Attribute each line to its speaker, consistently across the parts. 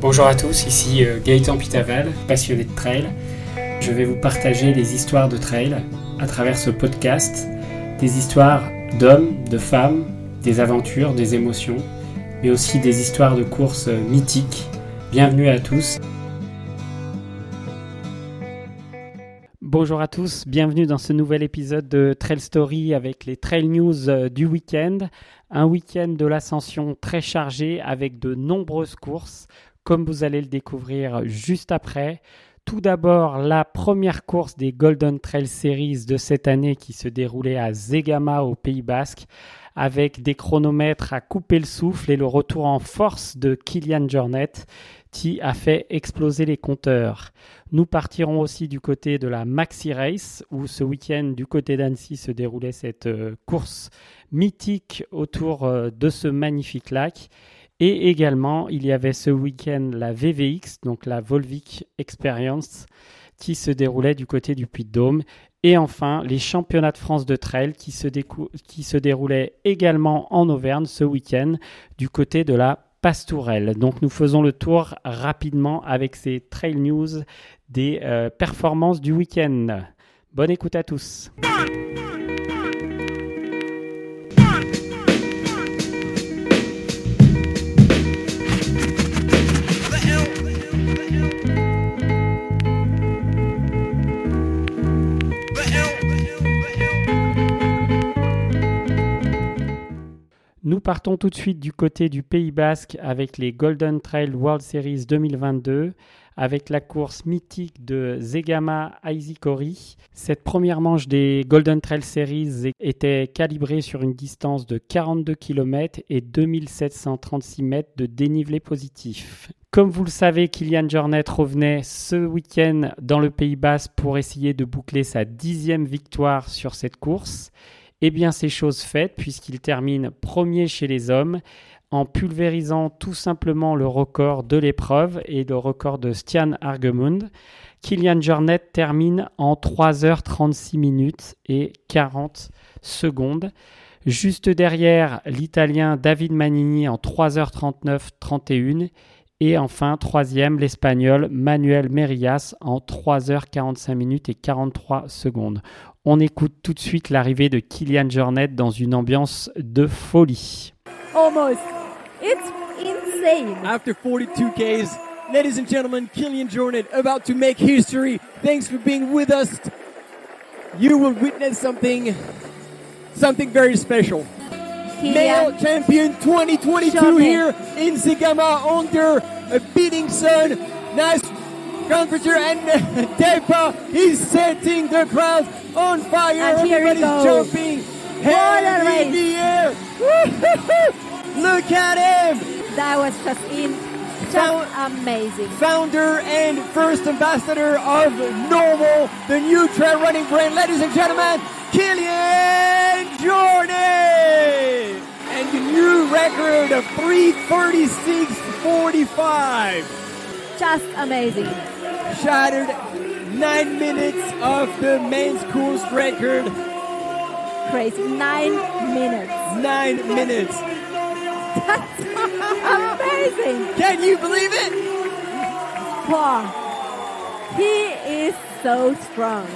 Speaker 1: Bonjour à tous, ici euh, Gaëtan Pitaval, passionné de trail. Je vais vous partager des histoires de trail à travers ce podcast, des histoires d'hommes, de femmes, des aventures, des émotions, mais aussi des histoires de courses euh, mythiques. Bienvenue à tous. Bonjour à tous, bienvenue dans ce nouvel épisode de Trail Story avec les Trail News euh, du week-end. Un week-end de l'ascension très chargé avec de nombreuses courses comme vous allez le découvrir juste après. Tout d'abord, la première course des Golden Trail Series de cette année qui se déroulait à Zegama au Pays Basque avec des chronomètres à couper le souffle et le retour en force de Kylian Jornet qui a fait exploser les compteurs. Nous partirons aussi du côté de la Maxi Race où ce week-end du côté d'Annecy se déroulait cette euh, course mythique autour euh, de ce magnifique lac. Et également, il y avait ce week-end la VVX, donc la Volvic Experience, qui se déroulait du côté du Puy-de-Dôme. Et enfin, les championnats de France de trail qui se, déroulaient également en Auvergne ce week-end du côté de la Pastourelle. Donc nous faisons le tour rapidement avec ces trail news des euh, performances du week-end. Bonne écoute à tous. Nous partons tout de suite du côté du Pays Basque avec les Golden Trail World Series 2022 avec la course mythique de Zegama Aizikori. Cette première manche des Golden Trail Series était calibrée sur une distance de 42 km et 2736 mètres de dénivelé positif. Comme vous le savez, Kylian Jornet revenait ce week-end dans le Pays Basque pour essayer de boucler sa dixième victoire sur cette course. Eh bien, c'est chose faite puisqu'il termine premier chez les hommes en pulvérisant tout simplement le record de l'épreuve et le record de Stian Argemund. Kylian Jornet termine en 3h36 minutes et 40 secondes. Juste derrière, l'Italien David Manini en 3h39 31 et enfin, troisième, l'Espagnol Manuel Merillas en 3h45 minutes et 43 secondes. On écoute tout de suite l'arrivée de Kylian Jornet dans une ambiance de folie.
Speaker 2: Almost. It's insane.
Speaker 3: After 42 Ks, ladies and gentlemen, Kylian Jornet about to make history. Thanks for being with us. You will witness something, something very special.
Speaker 2: Kylian.
Speaker 3: Male champion 2022
Speaker 2: Jornet.
Speaker 3: here in Sigama under a beating sun. Nice temperature and Depa is setting the crowd on fire.
Speaker 2: And here we
Speaker 3: Everybody's
Speaker 2: go.
Speaker 3: jumping.
Speaker 2: Race.
Speaker 3: in the air. Look at him.
Speaker 2: That was just in just amazing.
Speaker 3: founder and first ambassador of Normal, the new trail running brand, ladies and gentlemen, Killian Jordan! And the new record of 336.45.
Speaker 2: Just amazing.
Speaker 3: Shattered nine minutes of the men's course record.
Speaker 2: Crazy. Nine minutes.
Speaker 3: Nine minutes.
Speaker 2: That's amazing.
Speaker 3: Can you believe it?
Speaker 2: Wow. He is so strong.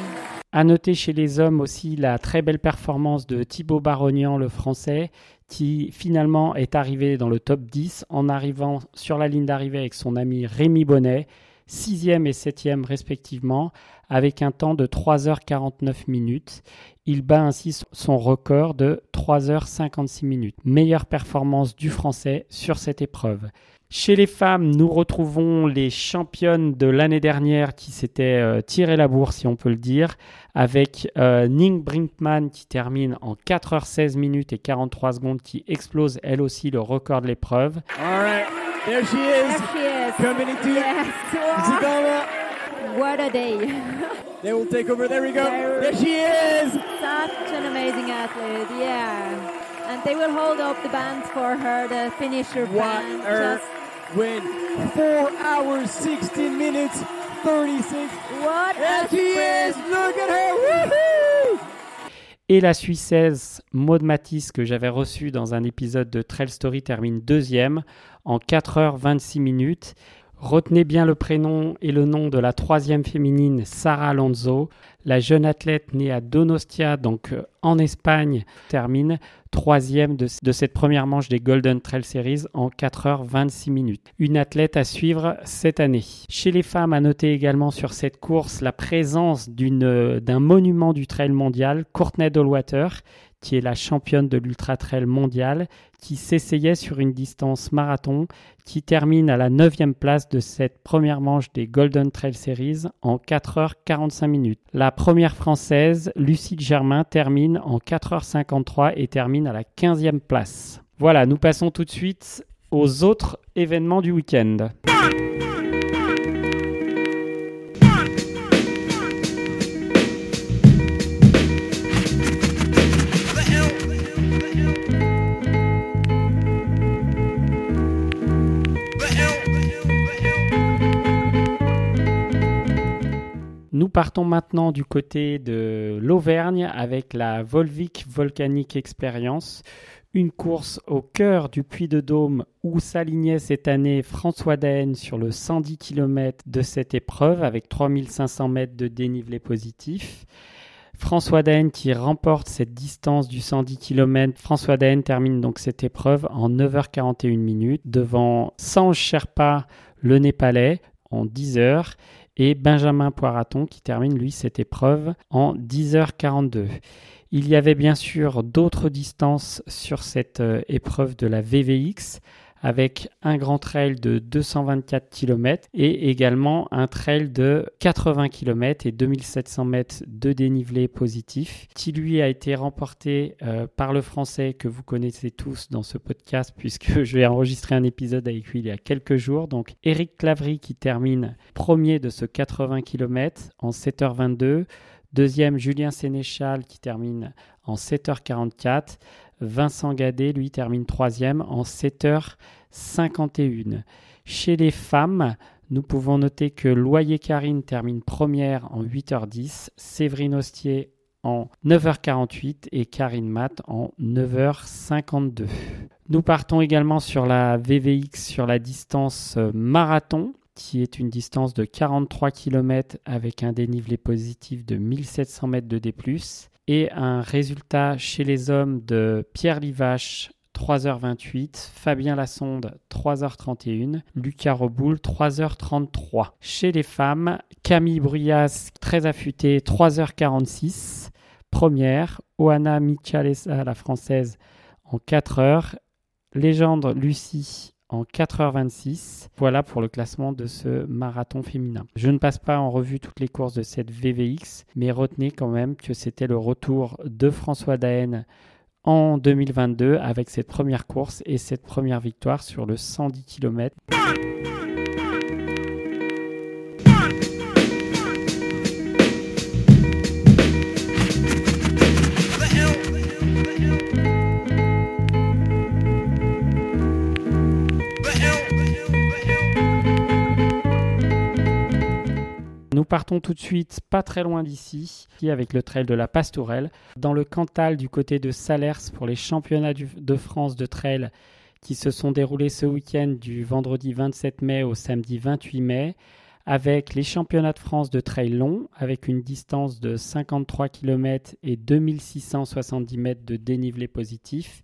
Speaker 1: À noter chez les hommes aussi la très belle performance de Thibaut Barognan, le français, qui finalement est arrivé dans le top 10 en arrivant sur la ligne d'arrivée avec son ami Rémi Bonnet, 6e et 7e respectivement, avec un temps de 3h49 minutes. Il bat ainsi son record de 3h56 minutes. Meilleure performance du français sur cette épreuve. Chez les femmes, nous retrouvons les championnes de l'année dernière qui s'étaient euh, tiré la bourse, si on peut le dire, avec euh, Ning Brinkman qui termine en 4h16 minutes et 43 secondes, qui explose elle aussi le record de l'épreuve.
Speaker 3: All right, there she
Speaker 2: There
Speaker 3: is.
Speaker 2: She is.
Speaker 3: Coming into
Speaker 2: Yes. Wow. What a day.
Speaker 3: They will take over. There we go.
Speaker 2: There-
Speaker 3: There she is.
Speaker 2: Such an amazing athlete. Yeah. And they will hold up the band for her, the finisher
Speaker 3: What
Speaker 2: band.
Speaker 3: a
Speaker 2: Just
Speaker 3: win. Four hours, 16 minutes, 36.
Speaker 2: what
Speaker 3: There
Speaker 2: a
Speaker 3: she is. Look at her. Woohoo!
Speaker 1: Et la Suissaise Maud Matisse, que j'avais reçue dans un épisode de Trail Story, termine deuxième en 4h26 minutes. Retenez bien le prénom et le nom de la troisième féminine, Sarah Alonso. La jeune athlète née à Donostia, donc euh, en Espagne, termine troisième de, cette première manche des Golden Trail Series en 4h26 minutes. Une athlète à suivre cette année. Chez les femmes, à noter également sur cette course la présence d'un monument du trail mondial, Courtney Dollwater, qui est la championne de l'ultra trail mondial, qui s'essayait sur une distance marathon, qui termine à la 9 place de cette première manche des Golden Trail Series en 4h45 minutes. La première française, Lucie Germain, termine en 4h53 et termine à la 15e place. Voilà, nous passons tout de suite aux autres événements du week-end. Partons maintenant du côté de l'Auvergne avec la Volvic Volcanic Experience, une course au cœur du Puy de Dôme où s'alignait cette année François Daen sur le 110 km de cette épreuve avec 3500 mètres de dénivelé positif. François Daen qui remporte cette distance du 110 km. François Daen termine donc cette épreuve en 9h41 minutes devant Sanj Sherpa, le Népalais, en 10 h et Benjamin Poiraton qui termine lui cette épreuve en 10h42. Il y avait bien sûr d'autres distances sur cette euh, épreuve de la VVX avec un grand trail de 224 km et également un trail de 80 km et 2700 mètres de dénivelé positif, qui lui a été remporté euh, par le français que vous connaissez tous dans ce podcast puisque je vais enregistrer un épisode avec lui il y a quelques jours. Donc Eric Clavry qui termine premier de ce 80 km en 7h22. Deuxième, Julien Sénéchal qui termine en 7h44. Vincent Gadet, lui, termine troisième en 7h51. Chez les femmes, nous pouvons noter que Loyer Karine termine première en 8h10, Séverine Ostier en 9h48 et Karine Matt en 9h52. Nous partons également sur la VVX sur la distance marathon qui est une distance de 43 km avec un dénivelé positif de 1700 mètres de D+, et un résultat chez les hommes de Pierre Livache 3h28, Fabien Lassonde 3h31, Lucas Reboul 3h33. Chez les femmes, Camille Bruyas très affûtée 3h46, première, Oana Michalesa la française en 4h, Légende Lucie en 4h26. Voilà pour le classement de ce marathon féminin. Je ne passe pas en revue toutes les courses de cette VVX, mais retenez quand même que c'était le retour de François Daen en 2022 avec cette première course et cette première victoire sur le 110 km. Partons tout de suite, pas très loin d'ici, avec le trail de la Pastourelle, dans le Cantal du côté de Salers pour les championnats de France de trail qui se sont déroulés ce week-end du vendredi 27 mai au samedi 28 mai, avec les championnats de France de trail long, avec une distance de 53 km et 2670 mètres de dénivelé positif,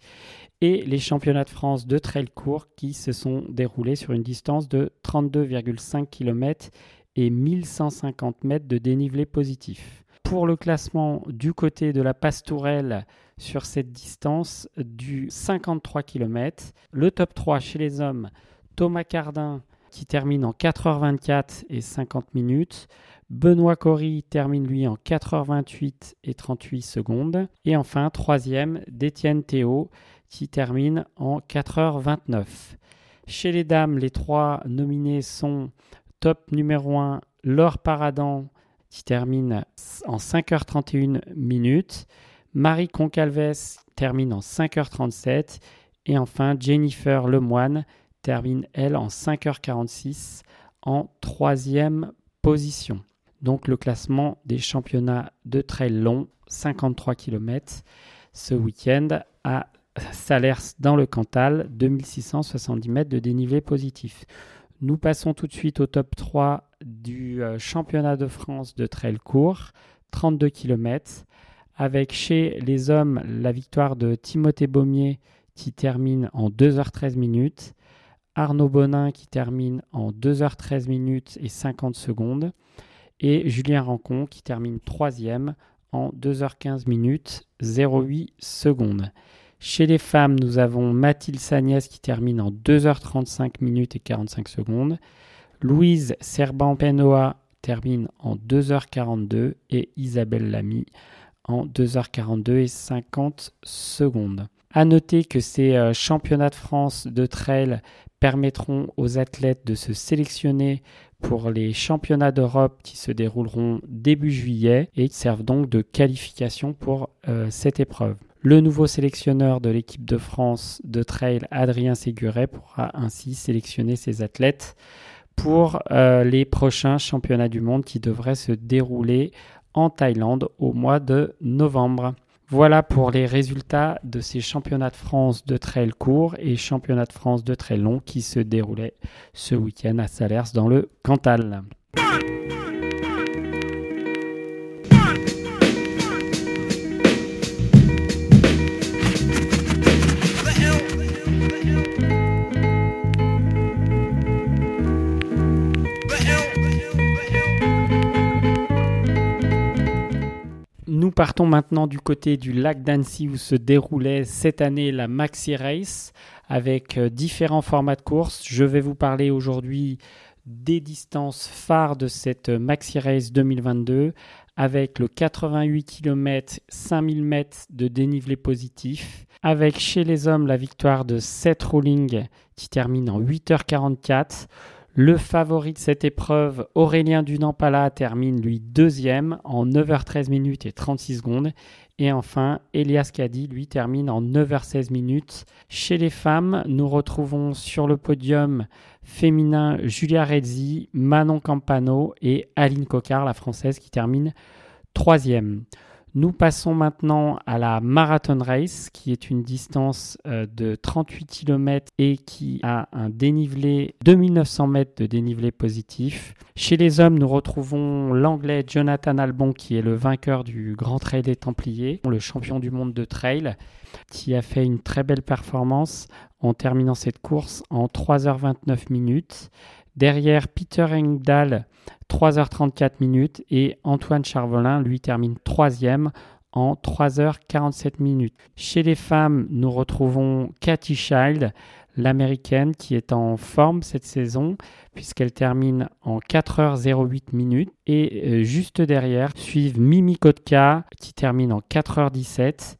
Speaker 1: et les championnats de France de trail court qui se sont déroulés sur une distance de 32,5 km et 1150 mètres de dénivelé positif. Pour le classement du côté de la Pastourelle sur cette distance du 53 km, le top 3 chez les hommes, Thomas Cardin qui termine en 4h24 et 50 minutes. Benoît Cory termine lui en 4h28 et 38 secondes. Et enfin, troisième, d'Étienne Théo qui termine en 4h29. Chez les dames, les trois nominés sont Top numéro 1, Laure Paradan, qui termine en 5h31 minutes. Marie Concalves termine en 5h37. Et enfin, Jennifer Lemoine termine, elle, en 5h46 en troisième position. Donc le classement des championnats de trail long, 53 km, ce week-end à Salers dans le Cantal, 2670 mètres de dénivelé positif. Nous passons tout de suite au top 3 du euh, championnat de France de trail court, 32 km, avec chez les hommes la victoire de Timothée Baumier qui termine en 2h13 minutes, Arnaud Bonin qui termine en 2h13 minutes et 50 secondes, et Julien Rancon qui termine troisième en 2h15 minutes 08 secondes. Chez les femmes, nous avons Mathilde Sagnès qui termine en 2h35 minutes et 45 secondes. Louise Serban-Penoa termine en 2h42 et Isabelle Lamy en 2h42 et 50 secondes. À noter que ces euh, championnats de France de trail permettront aux athlètes de se sélectionner pour les championnats d'Europe qui se dérouleront début juillet et servent donc de qualification pour euh, cette épreuve. Le nouveau sélectionneur de l'équipe de France de trail, Adrien Séguret, pourra ainsi sélectionner ses athlètes pour euh, les prochains championnats du monde qui devraient se dérouler en Thaïlande au mois de novembre. Voilà pour les résultats de ces championnats de France de trail court et championnats de France de trail long qui se déroulaient ce week-end à Salers dans le Cantal. Partons maintenant du côté du lac d'Annecy où se déroulait cette année la Maxi Race avec euh, différents formats de course. Je vais vous parler aujourd'hui des distances phares de cette Maxi Race 2022 avec le 88 km 5000 m de dénivelé positif. Avec chez les hommes la victoire de Seth Rolling qui termine en 8h44. Le favori de cette épreuve, Aurélien Dunampala, termine lui deuxième en 9h13 minutes et 36 secondes. Et enfin, Elias Kadi, lui, termine en 9h16 minutes. Chez les femmes, nous retrouvons sur le podium féminin Julia Rezzi, Manon Campano et Aline Cocard, la française, qui termine troisième. Nous passons maintenant à la Marathon Race, qui est une distance euh, de 38 km et qui a un dénivelé 2900 mètres de dénivelé positif. Chez les hommes, nous retrouvons l'anglais Jonathan Albon, qui est le vainqueur du Grand Trail des Templiers, le champion du monde de trail, qui a fait une très belle performance en terminant cette course en 3h29 minutes. Derrière Peter Engdahl, 3h34 minutes et Antoine Charvelin, lui, termine troisième en 3h47 minutes. Chez les femmes, nous retrouvons Cathy Child, l'américaine qui est en forme cette saison puisqu'elle termine en 4h08 minutes. Et euh, juste derrière suivent Mimi Kotka qui termine en 4h17.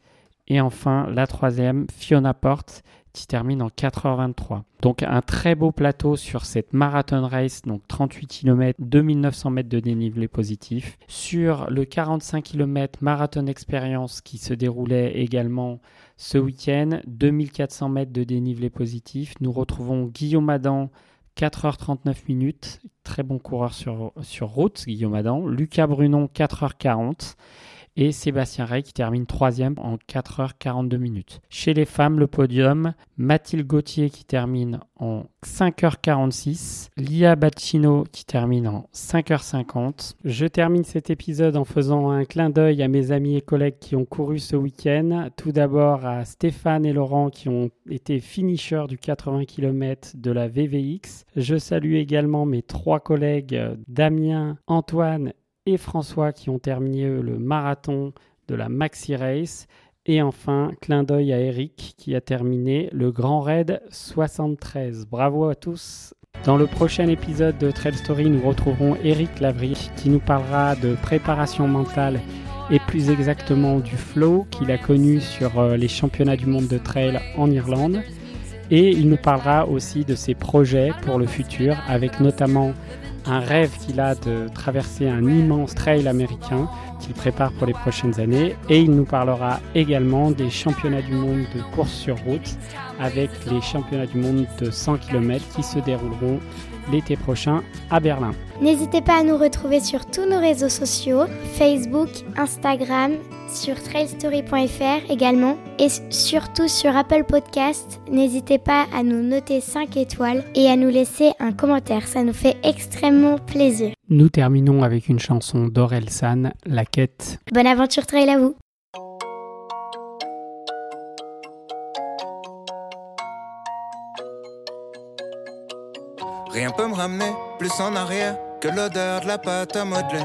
Speaker 1: Et enfin, la troisième, Fiona Porte, qui termine en 4h23. Donc un très beau plateau sur cette marathon race, donc 38 km, 2900 mètres de dénivelé positif. Sur le 45 km marathon expérience qui se déroulait également ce week-end, 2400 mètres de dénivelé positif. Nous retrouvons Guillaume Adam, 4h39 minutes, très bon coureur sur, sur route, Guillaume Adam. Lucas Brunon, 4h40 et Sébastien Rey qui termine troisième en 4h42 minutes. Chez les femmes, le podium, Mathilde Gauthier qui termine en 5h46, Lia Bacchino qui termine en 5h50. Je termine cet épisode en faisant un clin d'œil à mes amis et collègues qui ont couru ce week-end. Tout d'abord à Stéphane et Laurent qui ont été finishers du 80 km de la VVX. Je salue également mes trois collègues Damien, Antoine et François qui ont terminé le marathon de la Maxi Race. Et enfin, clin d'œil à Eric qui a terminé le Grand Raid 73. Bravo à tous. Dans le prochain épisode de Trail Story, nous retrouverons Eric Lavry qui nous parlera de préparation mentale et plus exactement du flow qu'il a connu sur euh, les championnats du monde de trail en Irlande. Et il nous parlera aussi de ses projets pour le futur avec notamment un rêve qu'il a de traverser un immense trail américain qu'il prépare pour les prochaines années. Et il nous parlera également des championnats du monde de course sur route avec les championnats du monde de 100 km qui se dérouleront l'été prochain à Berlin.
Speaker 4: N'hésitez pas à nous retrouver sur tous nos réseaux sociaux, Facebook, Instagram, sur trailstory.fr également et surtout sur Apple Podcast. N'hésitez pas à nous noter 5 étoiles et à nous laisser un commentaire, ça nous fait extrêmement plaisir.
Speaker 1: Nous terminons avec une chanson d'Orelsan, La Quête.
Speaker 4: Bonne aventure trail à vous
Speaker 5: Rien peut me ramener plus en arrière que l'odeur de la pâte à modeler.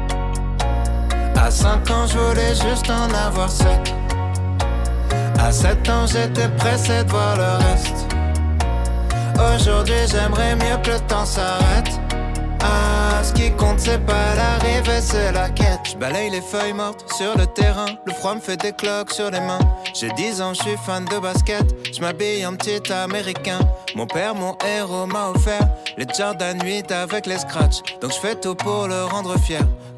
Speaker 5: À 5 ans, je voulais juste en avoir 7. À 7 ans, j'étais pressé de voir le reste. Aujourd'hui, j'aimerais mieux que le temps s'arrête. Ah, ce qui compte, c'est pas l'arrivée, c'est la quête. Je balaye les feuilles mortes sur le terrain. Le froid me fait des cloques sur les mains. J'ai 10 ans, je suis fan de basket. Je m'habille en petit américain. Mon père, mon héros, m'a offert les Jordan 8 avec les scratchs. Donc je fais tout pour le rendre fier.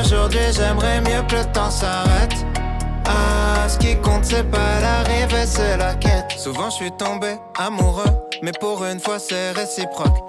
Speaker 5: Aujourd'hui, j'aimerais mieux que le temps s'arrête. Ah, ce qui compte, c'est pas l'arrivée, c'est la quête. Souvent, je suis tombé amoureux, mais pour une fois, c'est réciproque.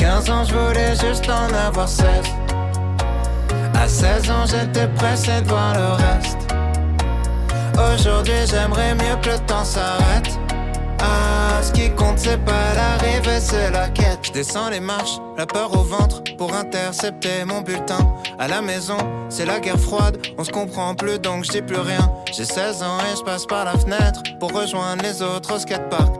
Speaker 5: À 15 ans, je voulais juste en avoir 16. À 16 ans, j'étais pressé de voir le reste. Aujourd'hui, j'aimerais mieux que le temps s'arrête. Ah, ce qui compte, c'est pas l'arrivée, c'est la quête. Je descends les marches, la peur au ventre pour intercepter mon bulletin. À la maison, c'est la guerre froide, on se comprend plus donc je dis plus rien. J'ai 16 ans et je passe par la fenêtre pour rejoindre les autres au skatepark.